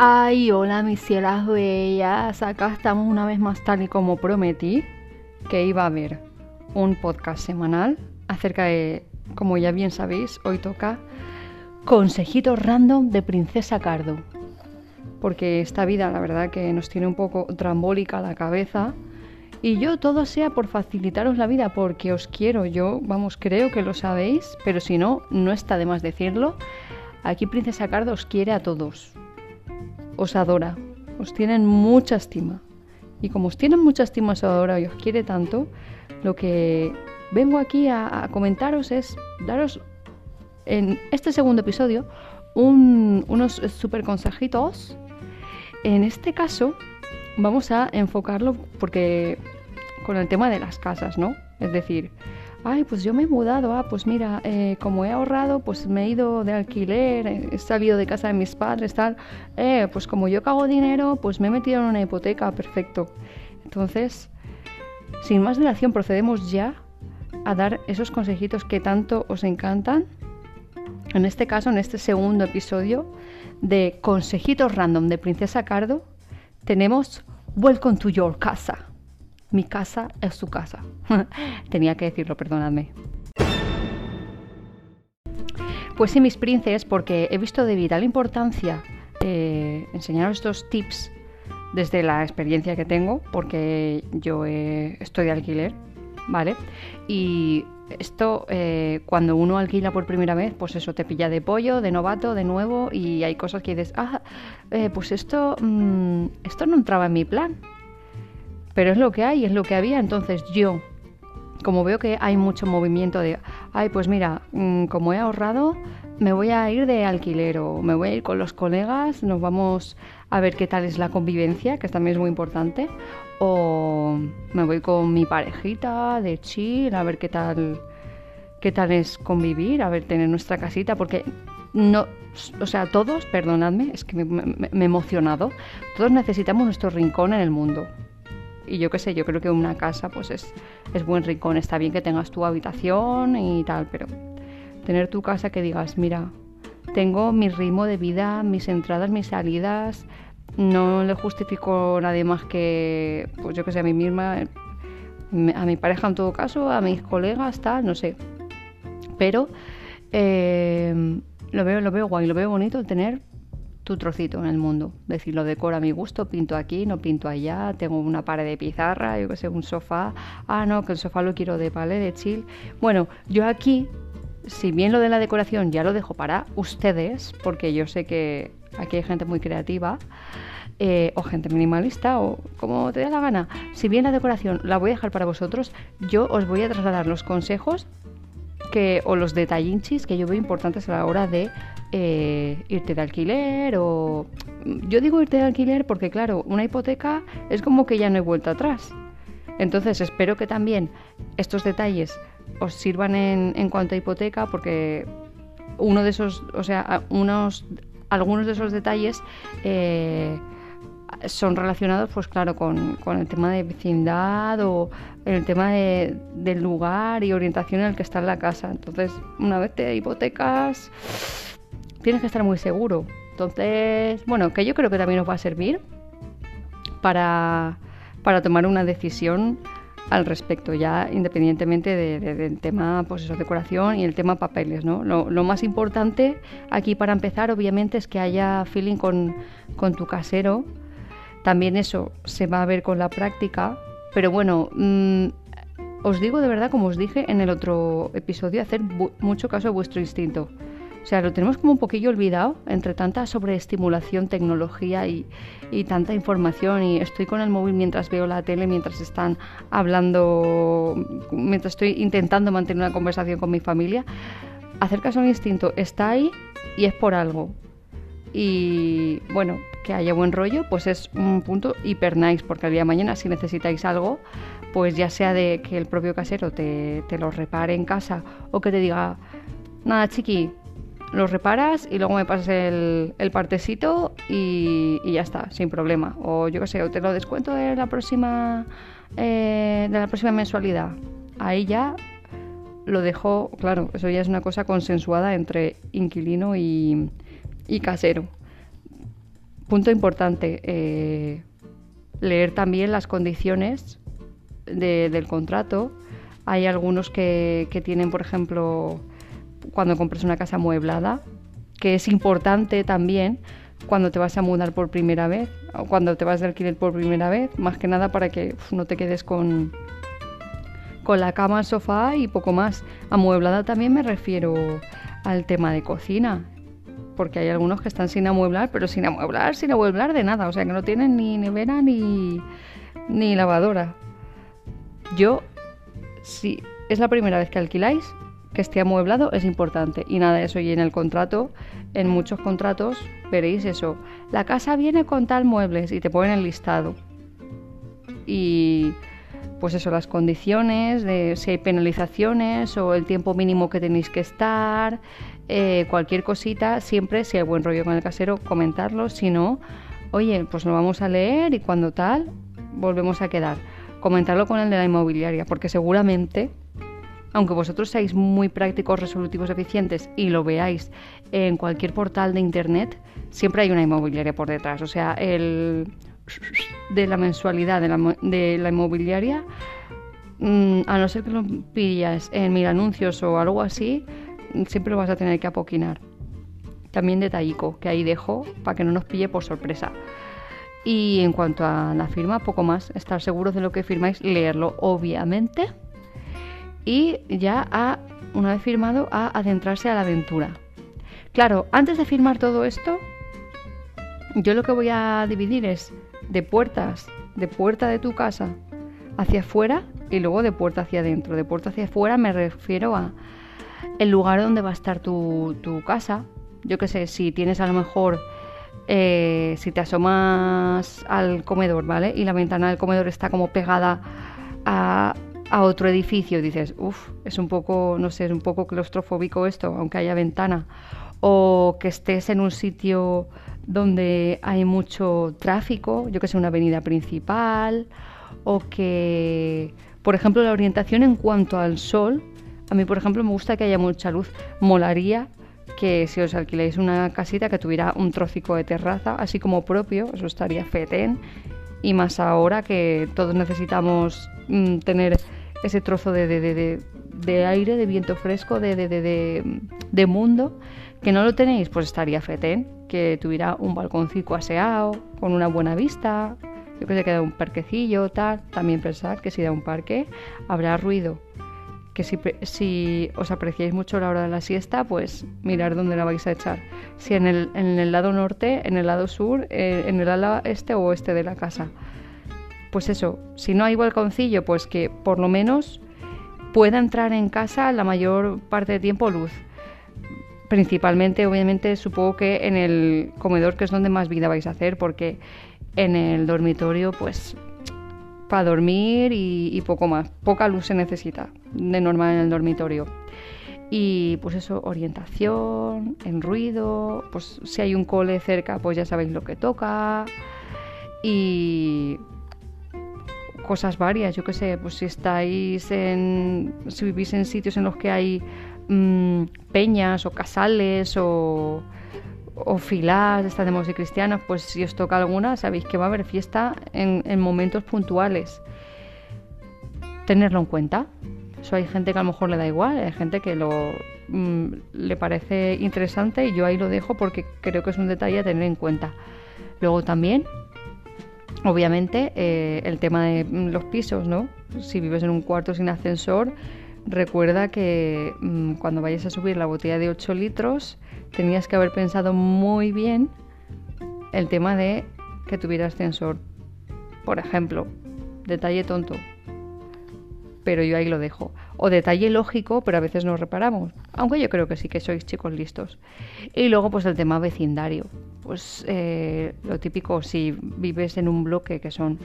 Ay, hola mis cielas bellas, acá estamos una vez más tal y como prometí que iba a haber un podcast semanal acerca de, como ya bien sabéis, hoy toca consejitos random de Princesa Cardo. Porque esta vida la verdad que nos tiene un poco trambólica la cabeza y yo todo sea por facilitaros la vida porque os quiero, yo vamos, creo que lo sabéis, pero si no, no está de más decirlo. Aquí Princesa Cardo os quiere a todos os adora, os tienen mucha estima. Y como os tienen mucha estima, os adora y os quiere tanto, lo que vengo aquí a, comentaros es daros en este segundo episodio unos super consejitos. En este caso vamos a enfocarlo porque con el tema de las casas, ¿no? Es decir, pues yo me he mudado, ah, pues mira, eh, como he ahorrado, pues me he ido de alquiler, he salido de casa de mis padres, tal, eh, pues como yo cago dinero, pues me he metido en una hipoteca, perfecto. Entonces, sin más dilación, procedemos ya a dar esos consejitos que tanto os encantan. En este caso, en este segundo episodio de Consejitos Random de Princesa Cardo, tenemos Welcome to Your Casa. Mi casa es su casa. Tenía que decirlo, perdonadme. Pues sí, mis princes, porque he visto de vital importancia eh, enseñaros estos tips desde la experiencia que tengo, porque yo estoy de alquiler, ¿vale? Y esto, eh, cuando uno alquila por primera vez, pues eso te pilla de pollo, de novato, de nuevo, y hay cosas que dices, ah, eh, pues esto, mm, esto no entraba en mi plan, pero es lo que hay, es lo que había. Entonces yo, como veo que hay mucho movimiento de, ay, pues mira, mm, como he ahorrado, me voy a ir de alquiler o me voy a ir con los colegas, nos vamos a ver qué tal es la convivencia, que también es muy importante, o me voy con mi parejita de chill, a ver qué tal qué tal es convivir, a ver tener nuestra casita, porque no, o sea, todos, perdonadme, es que me he emocionado, todos necesitamos nuestro rincón en el mundo y yo qué sé, yo creo que una casa pues es, es buen rincón, está bien que tengas tu habitación y tal, pero tener tu casa que digas, mira, tengo mi ritmo de vida, mis entradas, mis salidas, no le justifico a nadie más que, pues yo que sé, a mí misma, a mi pareja en todo caso, a mis colegas, tal, no sé. Pero eh, lo veo, lo veo guay, lo veo bonito tener tu trocito en el mundo. Decir, lo decoro a mi gusto, pinto aquí, no pinto allá, tengo una pared de pizarra, yo que sé, un sofá. Ah, no, que el sofá lo quiero de palé, de chill. Bueno, yo aquí, si bien lo de la decoración ya lo dejo para ustedes, porque yo sé que aquí hay gente muy creativa. Eh, o gente minimalista o como te dé la gana. Si bien la decoración la voy a dejar para vosotros, yo os voy a trasladar los consejos que, o los detallinchis que yo veo importantes a la hora de eh, irte de alquiler o... Yo digo irte de alquiler porque claro, una hipoteca es como que ya no hay vuelta atrás. Entonces espero que también estos detalles os sirvan en, en cuanto a hipoteca porque uno de esos, o sea, unos, algunos de esos detalles eh, son relacionados, pues claro, con, con, el tema de vecindad o el tema de, del lugar y orientación en el que está la casa. Entonces, una vez te hipotecas, tienes que estar muy seguro. Entonces, bueno, que yo creo que también nos va a servir para, para tomar una decisión al respecto, ya independientemente del tema, pues eso, decoración y el tema papeles, ¿no? Lo, lo, más importante aquí para empezar, obviamente, es que haya feeling con, con tu casero también eso se va a ver con la práctica, pero bueno, mm, os digo de verdad, como os dije en el otro episodio, hacer mucho caso a vuestro instinto. O sea, lo tenemos como un poquillo olvidado entre tanta sobreestimulación, tecnología y, y, tanta información. Y estoy con el móvil mientras veo la tele, mientras están hablando, mientras estoy intentando mantener una conversación con mi familia. Hacer caso a mi instinto está ahí y es por algo. Y bueno, que haya buen rollo, pues es un punto hiper nice, porque al día de mañana si necesitáis algo, pues ya sea de que el propio casero te, lo repare en casa o que te diga, nada chiqui, lo reparas y luego me pasas el, partecito y, ya está, sin problema. O yo qué sé, o te lo descuento de la próxima, eh, de la próxima mensualidad. Ahí ya lo dejo, claro, eso ya es una cosa consensuada entre inquilino y, y casero. punto importante, eh, leer también las condiciones del contrato. Hay algunos que, que tienen, por ejemplo, cuando compras una casa amueblada, que es importante también cuando te vas a mudar por primera vez o cuando te vas de alquiler por primera vez, más que nada para que no te quedes con, con la cama, el sofá y poco más. Amueblada también me refiero al tema de cocina, porque hay algunos que están sin amueblar, pero sin amueblar, sin amueblar de nada, o sea que no tienen ni nevera ni, ni lavadora. Yo, si es la primera vez que alquiláis, que esté amueblado es importante y nada de eso. Y en el contrato, en muchos contratos, veréis eso. La casa viene con tal muebles y te ponen el listado. Y pues eso, las condiciones, si hay penalizaciones o el tiempo mínimo que tenéis que estar, eh, cualquier cosita, siempre, si hay buen rollo con el casero, comentarlo. Si no, oye, pues lo vamos a leer y cuando tal, volvemos a quedar. Comentarlo con el de la inmobiliaria, porque seguramente aunque vosotros seáis muy prácticos, resolutivos, eficientes y lo veáis en cualquier portal de internet, siempre hay una inmobiliaria por detrás. O sea, el de la mensualidad de la, inmobiliaria, mm, a no ser que lo pillas en mil anuncios o algo así, siempre lo vas a tener que apoquinar. También detallico, que ahí dejo para que no nos pille por sorpresa. Y en cuanto a la firma, poco más. Estar seguros de lo que firmáis, leerlo, obviamente y ya ha, una vez firmado, a adentrarse a la aventura. Claro, antes de firmar todo esto, yo lo que voy a dividir es de puertas, de puerta de tu casa hacia afuera y luego de puerta hacia adentro. De puerta hacia afuera me refiero a el lugar donde va a estar tu, casa. Yo qué sé, si tienes a lo mejor, eh, si te asomas al comedor, ¿vale? Y la ventana del comedor está como pegada a, a otro edificio, dices, uff, es un poco, no sé, es un poco claustrofóbico esto, aunque haya ventana, o que estés en un sitio donde hay mucho tráfico, yo que sé, una avenida principal, o que, por ejemplo, la orientación en cuanto al sol, a mí, por ejemplo, me gusta que haya mucha luz, molaría que si os alquiláis una casita que tuviera un trocico de terraza, así como propio, eso estaría fetén, y más ahora que todos necesitamos mm, tener ese trozo de, de, aire, de viento fresco, de, mundo, que no lo tenéis, pues estaría fetén, que tuviera un balconcito aseado, con una buena vista, yo que sé, queda un parquecillo, tal. También pensar que si da un parque habrá ruido. Que si, si os apreciáis mucho la hora de la siesta, pues mirar dónde la vais a echar. Si en el, en el lado norte, en el lado sur, eh, en el lado este o oeste de la casa pues eso, si no hay balconcillo, pues que por lo menos pueda entrar en casa la mayor parte del tiempo luz. Principalmente, obviamente, supongo que en el comedor, que es donde más vida vais a hacer, porque en el dormitorio, pues para dormir y, poco más. Poca luz se necesita de normal en el dormitorio. Y pues eso, orientación, en ruido, pues si hay un cole cerca, pues ya sabéis lo que toca. Y cosas varias, yo qué sé, pues si estáis en, si vivís en sitios en los que hay mm, peñas o casales o, o filas, estamos de cristianos, pues si os toca alguna, sabéis que va a haber fiesta en, en momentos puntuales. Tenerlo en cuenta. Eso hay gente que a lo mejor le da igual, hay gente que lo mm, le parece interesante y yo ahí lo dejo porque creo que es un detalle a tener en cuenta. Luego también Obviamente, eh, el tema de los pisos, ¿no? Si vives en un cuarto sin ascensor, recuerda que mm, cuando vayas a subir la botella de 8 litros, tenías que haber pensado muy bien el tema de que tuviera ascensor. Por ejemplo, detalle tonto, pero yo ahí lo dejo. O detalle lógico, pero a veces no reparamos. Aunque yo creo que sí que sois chicos listos. Y luego, pues el tema vecindario pues eh, lo típico, si vives en un bloque que son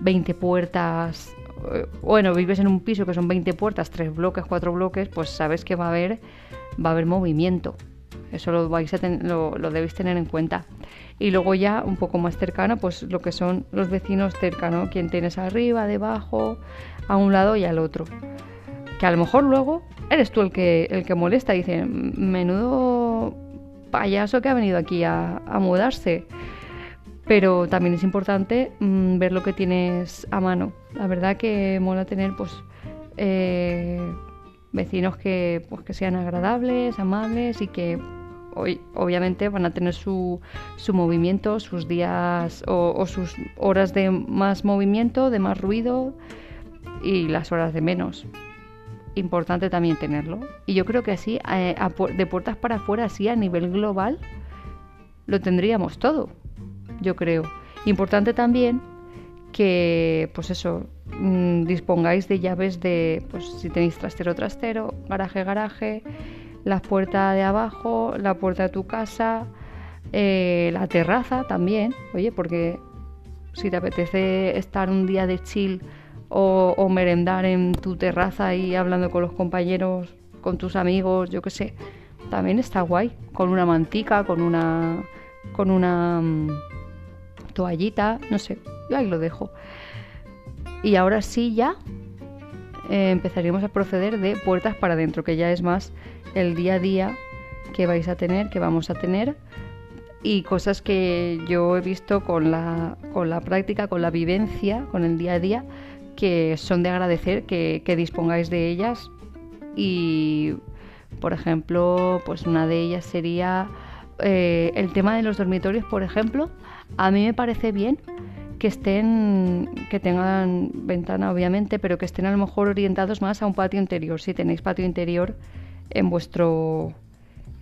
20 puertas, eh, bueno, vives en un piso que son 20 puertas, 3 bloques, 4 bloques, pues sabes que va a haber, va a haber movimiento. Eso lo, vais a lo, lo, debéis tener en cuenta. Y luego ya un poco más cercano, pues lo que son los vecinos cercanos, quien tienes arriba, debajo, a un lado y al otro. Que a lo mejor luego eres tú el que, el que molesta y dice, menudo payaso que ha venido aquí a, mudarse. pero también es importante mm, ver lo que tienes a mano. La verdad que mola tener pues eh, vecinos que, pues, que sean agradables, amables y que obviamente van a tener su, su movimiento, sus días o, sus horas de más movimiento, de más ruido y las horas de menos. Importante también tenerlo. Y yo creo que así, eh, de puertas para afuera, así a nivel global, lo tendríamos todo yo creo. Importante también que, pues eso, mm, dispongáis de llaves de, pues si tenéis trastero, trastero, garaje, garaje, la puerta de abajo, la puerta de tu casa, eh, la terraza también, oye, porque si te apetece estar un día de chill o, o merendar en tu terraza y hablando con los compañeros, con tus amigos, yo qué sé, también está guay, con una mantica, con una con una mm, toallita, no sé, yo ahí lo dejo. Y ahora sí ya eh, empezaríamos a proceder de puertas para adentro, que ya es más el día a día que vais a tener, que vamos a tener y cosas que yo he visto con la, con la práctica, con la vivencia, con el día a día, que son de agradecer que, dispongáis de ellas. Y, por ejemplo, pues una de ellas sería eh, el tema de los dormitorios, por ejemplo, a mí me parece bien que estén, que tengan ventana obviamente, pero que estén a lo mejor orientados más a un patio interior, si tenéis patio interior en vuestro,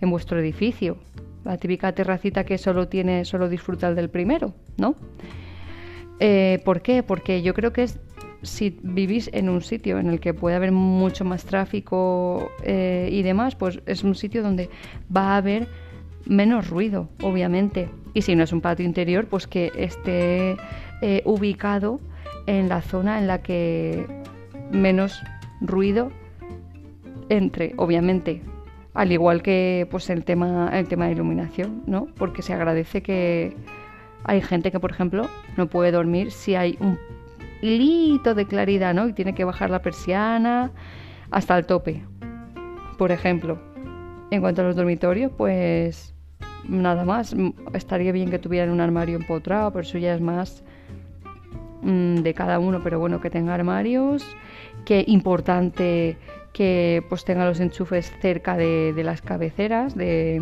en vuestro edificio. La típica terracita que solo tiene, solo disfrutar del primero, ¿no? Eh, ¿Por qué? Porque yo creo que es si vivís en un sitio en el que puede haber mucho más tráfico eh, y demás, pues es un sitio donde va a haber menos ruido, obviamente. Y si no es un patio interior, pues que esté eh, ubicado en la zona en la que menos ruido entre, obviamente. Al igual que pues el tema, el tema de iluminación, ¿no? Porque se agradece que hay gente que, por ejemplo, no puede dormir si hay un hilito de claridad, ¿no? Y tiene que bajar la persiana hasta el tope. Por ejemplo, en cuanto a los dormitorios, pues nada más. Estaría bien que tuvieran un armario empotrado, pero eso ya es más mm, de cada uno, pero bueno, que tenga armarios, que importante que pues tenga los enchufes cerca de, las cabeceras de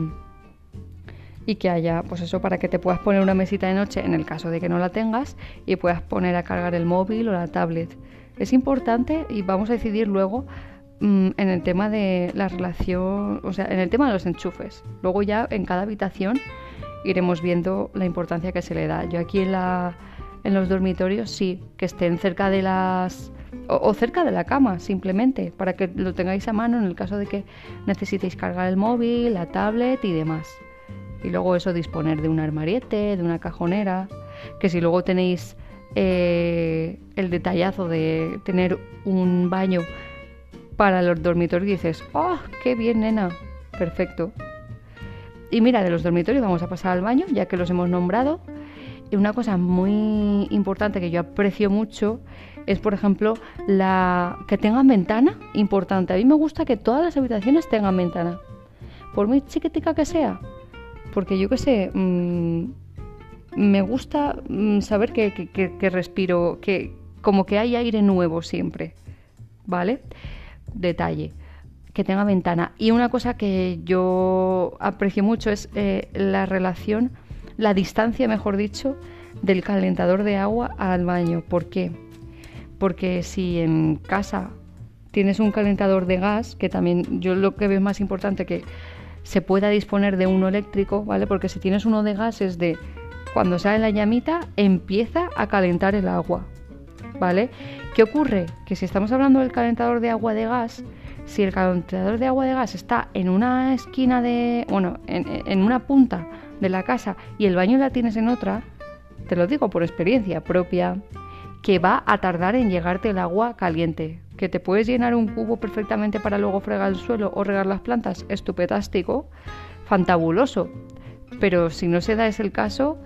y que haya pues eso para que te puedas poner una mesita de noche en el caso de que no la tengas y puedas poner a cargar el móvil o la tablet. Es importante y vamos a decidir luego Mm, en el tema de la relación, o sea, en el tema de los enchufes. Luego ya en cada habitación iremos viendo la importancia que se le da. Yo aquí en, la, en los dormitorios sí, que estén cerca de las... O, cerca de la cama, simplemente, para que lo tengáis a mano en el caso de que necesitéis cargar el móvil, la tablet y demás. Y luego eso, disponer de un armariete, de una cajonera, que si luego tenéis eh, el detallazo de tener un baño para los dormitorios dices, ¡oh, qué bien, nena! Perfecto. Y mira, de los dormitorios vamos a pasar al baño, ya que los hemos nombrado. Y una cosa muy importante que yo aprecio mucho es, por ejemplo, la que tengan ventana, importante. A mí me gusta que todas las habitaciones tengan ventana, por muy chiquitica que sea. Porque yo qué sé, mm, me gusta mm, saber que, que respiro, que como que hay aire nuevo siempre, ¿vale? detalle, que tenga ventana. Y una cosa que yo aprecio mucho es eh, la relación, la distancia, mejor dicho, del calentador de agua al baño. ¿Por qué? Porque si en casa tienes un calentador de gas, que también yo lo que veo más importante que se pueda disponer de uno eléctrico, ¿vale? Porque si tienes uno de gas es de cuando sale la llamita empieza a calentar el agua, ¿vale? ¿Qué ocurre? Que si estamos hablando del calentador de agua de gas, si el calentador de agua de gas está en una esquina de, bueno, en, una punta de la casa y el baño la tienes en otra, te lo digo por experiencia propia, que va a tardar en llegarte el agua caliente. Que te puedes llenar un cubo perfectamente para luego fregar el suelo o regar las plantas, estupetástico, fantabuloso. Pero si no se da ese caso,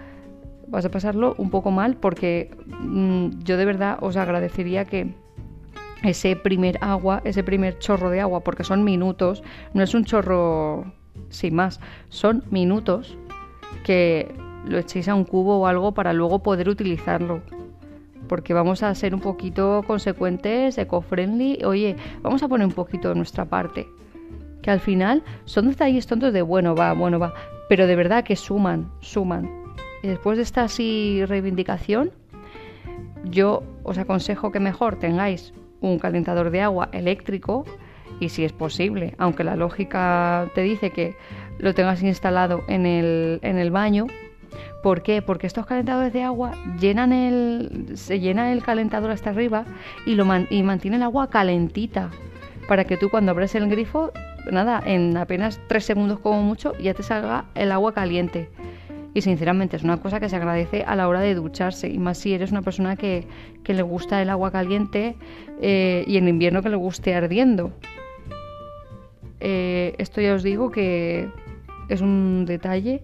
vas a pasarlo un poco mal porque mm, yo de verdad os agradecería que ese primer agua, ese primer chorro de agua, porque son minutos, no es un chorro sin más, son minutos que lo echéis a un cubo o algo para luego poder utilizarlo. Porque vamos a ser un poquito consecuentes, eco-friendly. Oye, vamos a poner un poquito de nuestra parte. Que al final son detalles tontos de bueno, va, bueno, va. Pero de verdad que suman, suman. Y después de esta así reivindicación, yo os aconsejo que mejor tengáis un calentador de agua eléctrico y si es posible, aunque la lógica te dice que lo tengas instalado en el, en el baño. ¿Por qué? Porque estos calentadores de agua llenan el, se llena el calentador hasta arriba y, lo y mantiene el agua calentita para que tú cuando abres el grifo, nada, en apenas tres segundos como mucho ya te salga el agua caliente. Y sinceramente es una cosa que se agradece a la hora de ducharse, y más si eres una persona que, que le gusta el agua caliente eh, y en invierno que le guste ardiendo. Eh, esto ya os digo que es un detalle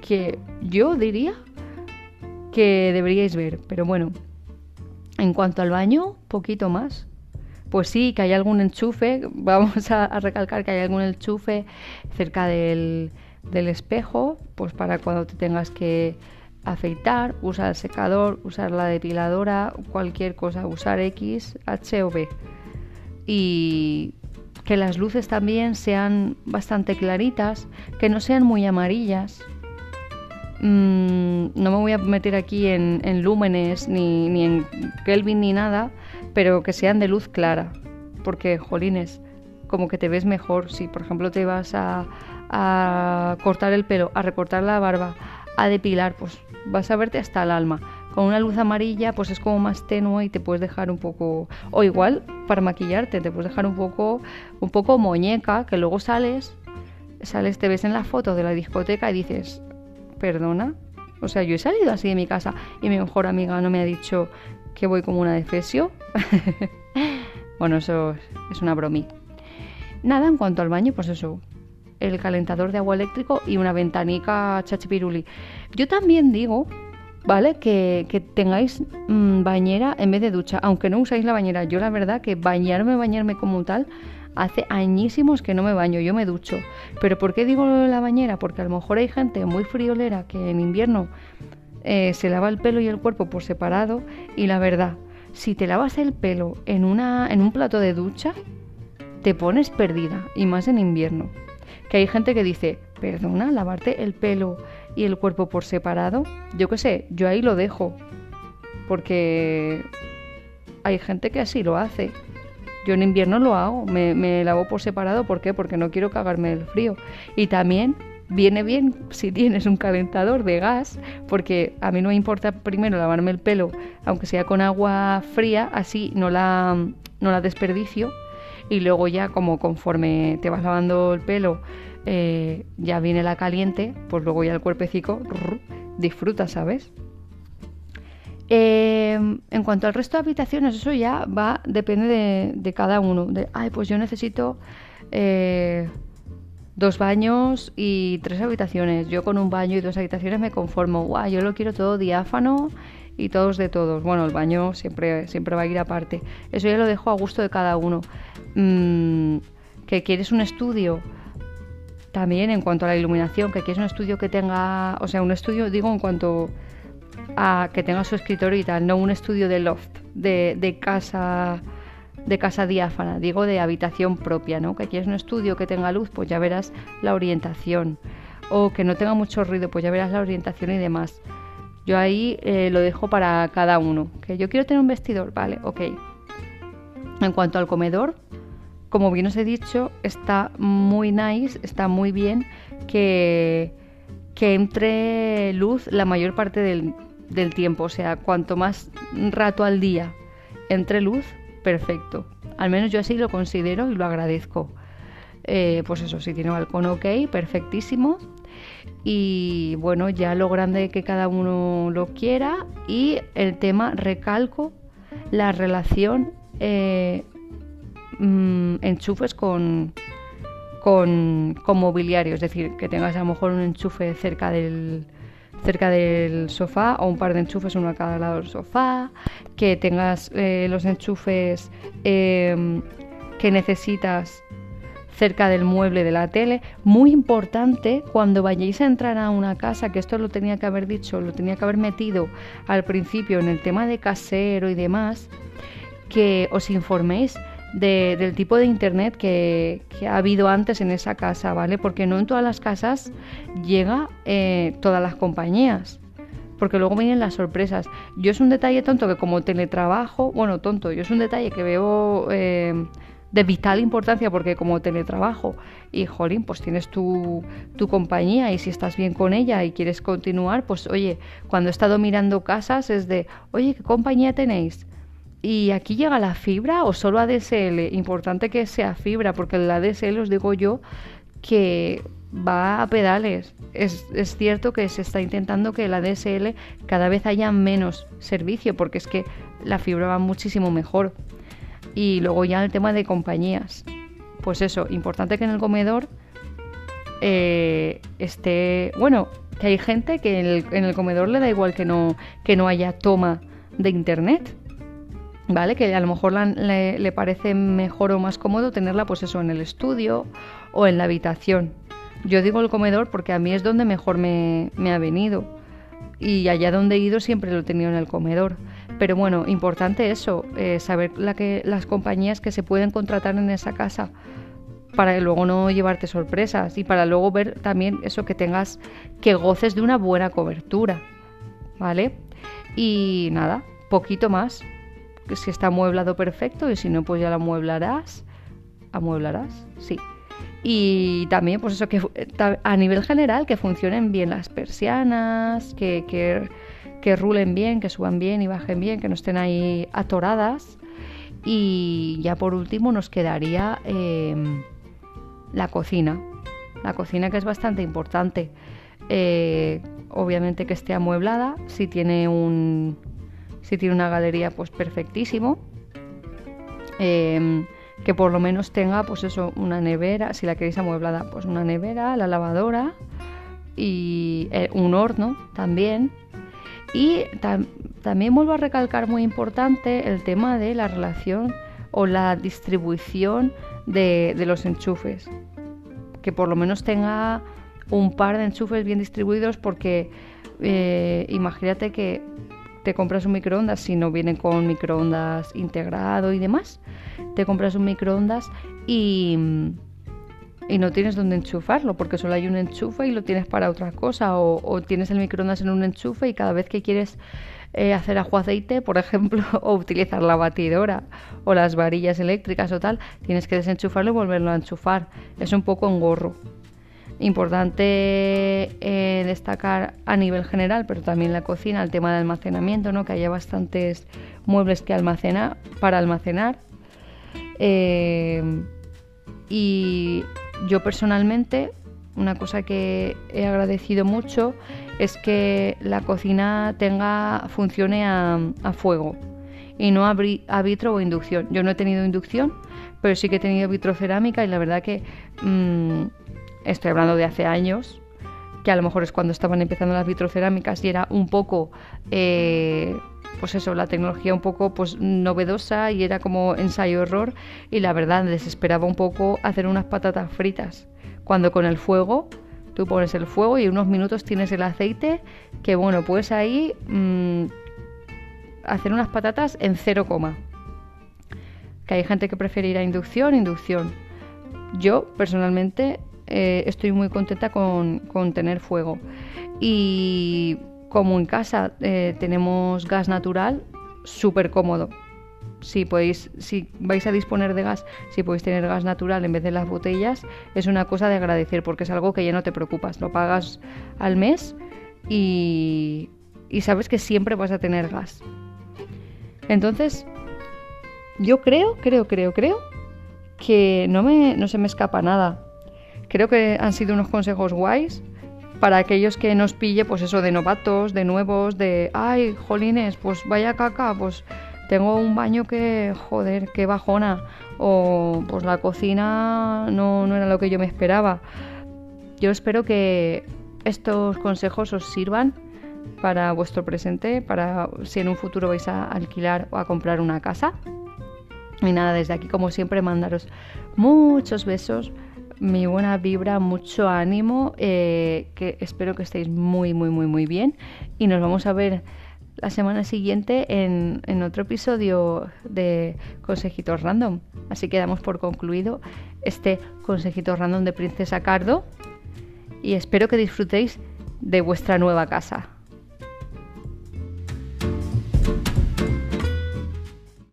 que yo diría que deberíais ver, pero bueno, en cuanto al baño, poquito más. Pues sí, que hay algún enchufe, vamos a, recalcar que hay algún enchufe cerca del, del espejo, pues para cuando te tengas que afeitar, usar el secador, usar la depiladora, cualquier cosa, usar X, H o B. Y que las luces también sean bastante claritas, que no sean muy amarillas. Mm, no me voy a meter aquí en, lúmenes ni, ni, en Kelvin ni nada, pero que sean de luz clara, porque, jolines, como que te ves mejor si, por ejemplo, te vas a, a cortar el pelo, a recortar la barba, a depilar, pues vas a verte hasta el alma. Con una luz amarilla pues es como más tenue y te puedes dejar un poco o igual para maquillarte te puedes dejar un poco un poco muñeca que luego sales sales te ves en la foto de la discoteca y dices perdona o sea yo he salido así de mi casa y mi mejor amiga no me ha dicho que voy como una defesio. Bueno eso es una bromí nada en cuanto al baño pues eso el calentador de agua eléctrico y una ventanica chachipiruli. Yo también digo ¿vale? Que, tengáis mm, bañera en vez de ducha, aunque no usáis la bañera. Yo la verdad que bañarme, bañarme como tal, hace añísimos que no me baño, yo me ducho. Pero ¿por qué digo la bañera? Porque a lo mejor hay gente muy friolera que en invierno eh, se lava el pelo y el cuerpo por separado y la verdad, si te lavas el pelo en, una, en un plato de ducha, te pones perdida, y más en invierno. Que hay gente que dice, perdona, lavarte el pelo y el cuerpo por separado, yo qué sé, yo ahí lo dejo. Porque hay gente que así lo hace. Yo en invierno lo hago, me, lavo por separado, ¿por qué? Porque no quiero cagarme el frío. Y también viene bien si tienes un calentador de gas, porque a mí no me importa primero lavarme el pelo, aunque sea con agua fría, así no la, no la desperdicio. Y luego ya como conforme te vas lavando el pelo, eh, ya viene la caliente, pues luego ya el cuerpecico disfruta, ¿sabes? Em, en cuanto al resto de habitaciones, eso ya va, depende de, cada uno. De, ay, pues yo necesito eh, dos baños y tres habitaciones. Yo con un baño y dos habitaciones me conformo. Guau, yo lo quiero todo diáfano y todos de todos. Bueno, el baño siempre, siempre va a ir aparte. Eso ya lo dejo a gusto de cada uno. Mm, ¿Que quieres un estudio? También en cuanto a la iluminación, que es un estudio que tenga, o sea, un estudio, digo, en cuanto a que tenga su escritorio y tal, no un estudio de loft, de, casa de casa diáfana, digo de habitación propia, ¿no? Que quieres un estudio que tenga luz, pues ya verás la orientación. O que no tenga mucho ruido, pues ya verás la orientación y demás. Yo ahí eh, lo dejo para cada uno. Que yo quiero tener un vestidor, vale, ok. En cuanto al comedor, como bien os he dicho, está muy nice, está muy bien que, entre luz la mayor parte del, tiempo. O sea, cuanto más rato al día entre luz, perfecto. Al menos yo así lo considero y lo agradezco. Eh, pues eso, si tiene balcón, ok, perfectísimo. Y bueno, ya lo grande que cada uno lo quiera. Y el tema, recalco, la relación eh, Mm, enchufes con, con, mobiliario, es decir, que tengas a lo mejor un enchufe cerca del, cerca del sofá o un par de enchufes uno a cada lado del sofá, que tengas eh, los enchufes em, que necesitas cerca del mueble de la tele. Muy importante cuando vayáis a entrar a una casa, que esto lo tenía que haber dicho, lo tenía que haber metido al principio en el tema de casero y demás, que os informéis del tipo de internet que, ha habido antes en esa casa, ¿vale? Porque no en todas las casas llega eh, todas las compañías. Porque luego vienen las sorpresas. Yo es un detalle tonto que como teletrabajo, bueno, tonto, yo es un detalle que veo eh, de vital importancia porque como teletrabajo y jolín, pues tienes tu, tu compañía y si estás bien con ella y quieres continuar, pues oye, cuando he estado mirando casas es de, oye, ¿qué compañía tenéis? ¿Y aquí llega la fibra o solo ADSL? Importante que sea fibra, porque la ADSL os digo yo que va a pedales. Es, es, cierto que se está intentando que la DSL cada vez haya menos servicio, porque es que la fibra va muchísimo mejor. Y luego ya el tema de compañías. Pues eso, importante que en el comedor eh, esté... Bueno, que hay gente que en el, en el comedor le da igual que no, que no haya toma de internet ¿vale? Que a lo mejor le, parece mejor o más cómodo tenerla pues eso en el estudio o en la habitación. Yo digo el comedor porque a mí es donde mejor me, ha venido y allá donde he ido siempre lo he tenido en el comedor. Pero bueno, importante eso, eh, saber la que, las compañías que se pueden contratar en esa casa para luego no llevarte sorpresas y para luego ver también eso que tengas, que goces de una buena cobertura, ¿vale? Y nada, poquito más si está amueblado perfecto y si no, pues ya lo amueblarás. ¿Amueblarás? Sí. Y también, pues eso, que a nivel general, que funcionen bien las persianas, que, que, rulen bien, que suban bien y bajen bien, que no estén ahí atoradas. Y ya por último nos quedaría em, la cocina. La cocina que es bastante importante. Eh, obviamente que esté amueblada, si tiene un, si tiene una galería, pues perfectísimo. Em, que por lo menos tenga, pues eso, una nevera, si la queréis amueblada, pues una nevera, la lavadora y eh, un horno también. Y también vuelvo a recalcar muy importante el tema de la relación o la distribución de, los enchufes. Que por lo menos tenga un par de enchufes bien distribuidos porque eh, imagínate que te compras un microondas si no viene con microondas integrado y demás. Te compras un microondas y, y no tienes dónde enchufarlo porque solo hay un enchufe y lo tienes para otra cosa. O, tienes el microondas en un enchufe y cada vez que quieres eh, hacer ajo aceite, por ejemplo, o utilizar la batidora o las varillas eléctricas o tal, tienes que desenchufarlo y volverlo a enchufar. Es un poco engorro. Importante eh, destacar a nivel general, pero también la cocina, el tema de almacenamiento, ¿no? que haya bastantes muebles que almacena, para almacenar. Eh, y yo personalmente, una cosa que he agradecido mucho es que la cocina tenga funcione a, fuego y no a, vitro o inducción. Yo no he tenido inducción, pero sí que he tenido vitrocerámica y la verdad que mm, estoy hablando de hace años, que a lo mejor es cuando estaban empezando las vitrocerámicas y era un poco, eh, pues eso, la tecnología un poco pues novedosa y era como ensayo-error y la verdad desesperaba un poco hacer unas patatas fritas, cuando con el fuego tú pones el fuego y unos minutos tienes el aceite que bueno, pues ahí mm, hacer unas patatas en cero coma. Que hay gente que prefiere ir a inducción, inducción. Yo personalmente eh, estoy muy contenta con, tener fuego. Y como en casa eh, tenemos gas natural, súper cómodo. Si podéis, si vais a disponer de gas, si podéis tener gas natural en vez de las botellas, es una cosa de agradecer porque es algo que ya no te preocupas. Lo pagas al mes y, y sabes que siempre vas a tener gas. Entonces, yo creo, creo, creo, creo que no, me, no se me escapa nada. Creo que han sido unos consejos guays para aquellos que nos pille, pues eso, de novatos, de nuevos, de, ay, jolines, pues vaya caca, pues tengo un baño que, joder, qué bajona, o pues la cocina no, no era lo que yo me esperaba. Yo espero que estos consejos os sirvan para vuestro presente, para si en un futuro vais a alquilar o a comprar una casa. Y nada, desde aquí como siempre mandaros muchos besos mi buena vibra, mucho ánimo, eh, que espero que estéis muy, muy, muy, muy bien y nos vamos a ver la semana siguiente en, en otro episodio de Consejitos Random. Así que damos por concluido este Consejito Random de Princesa Cardo y espero que disfrutéis de vuestra nueva casa.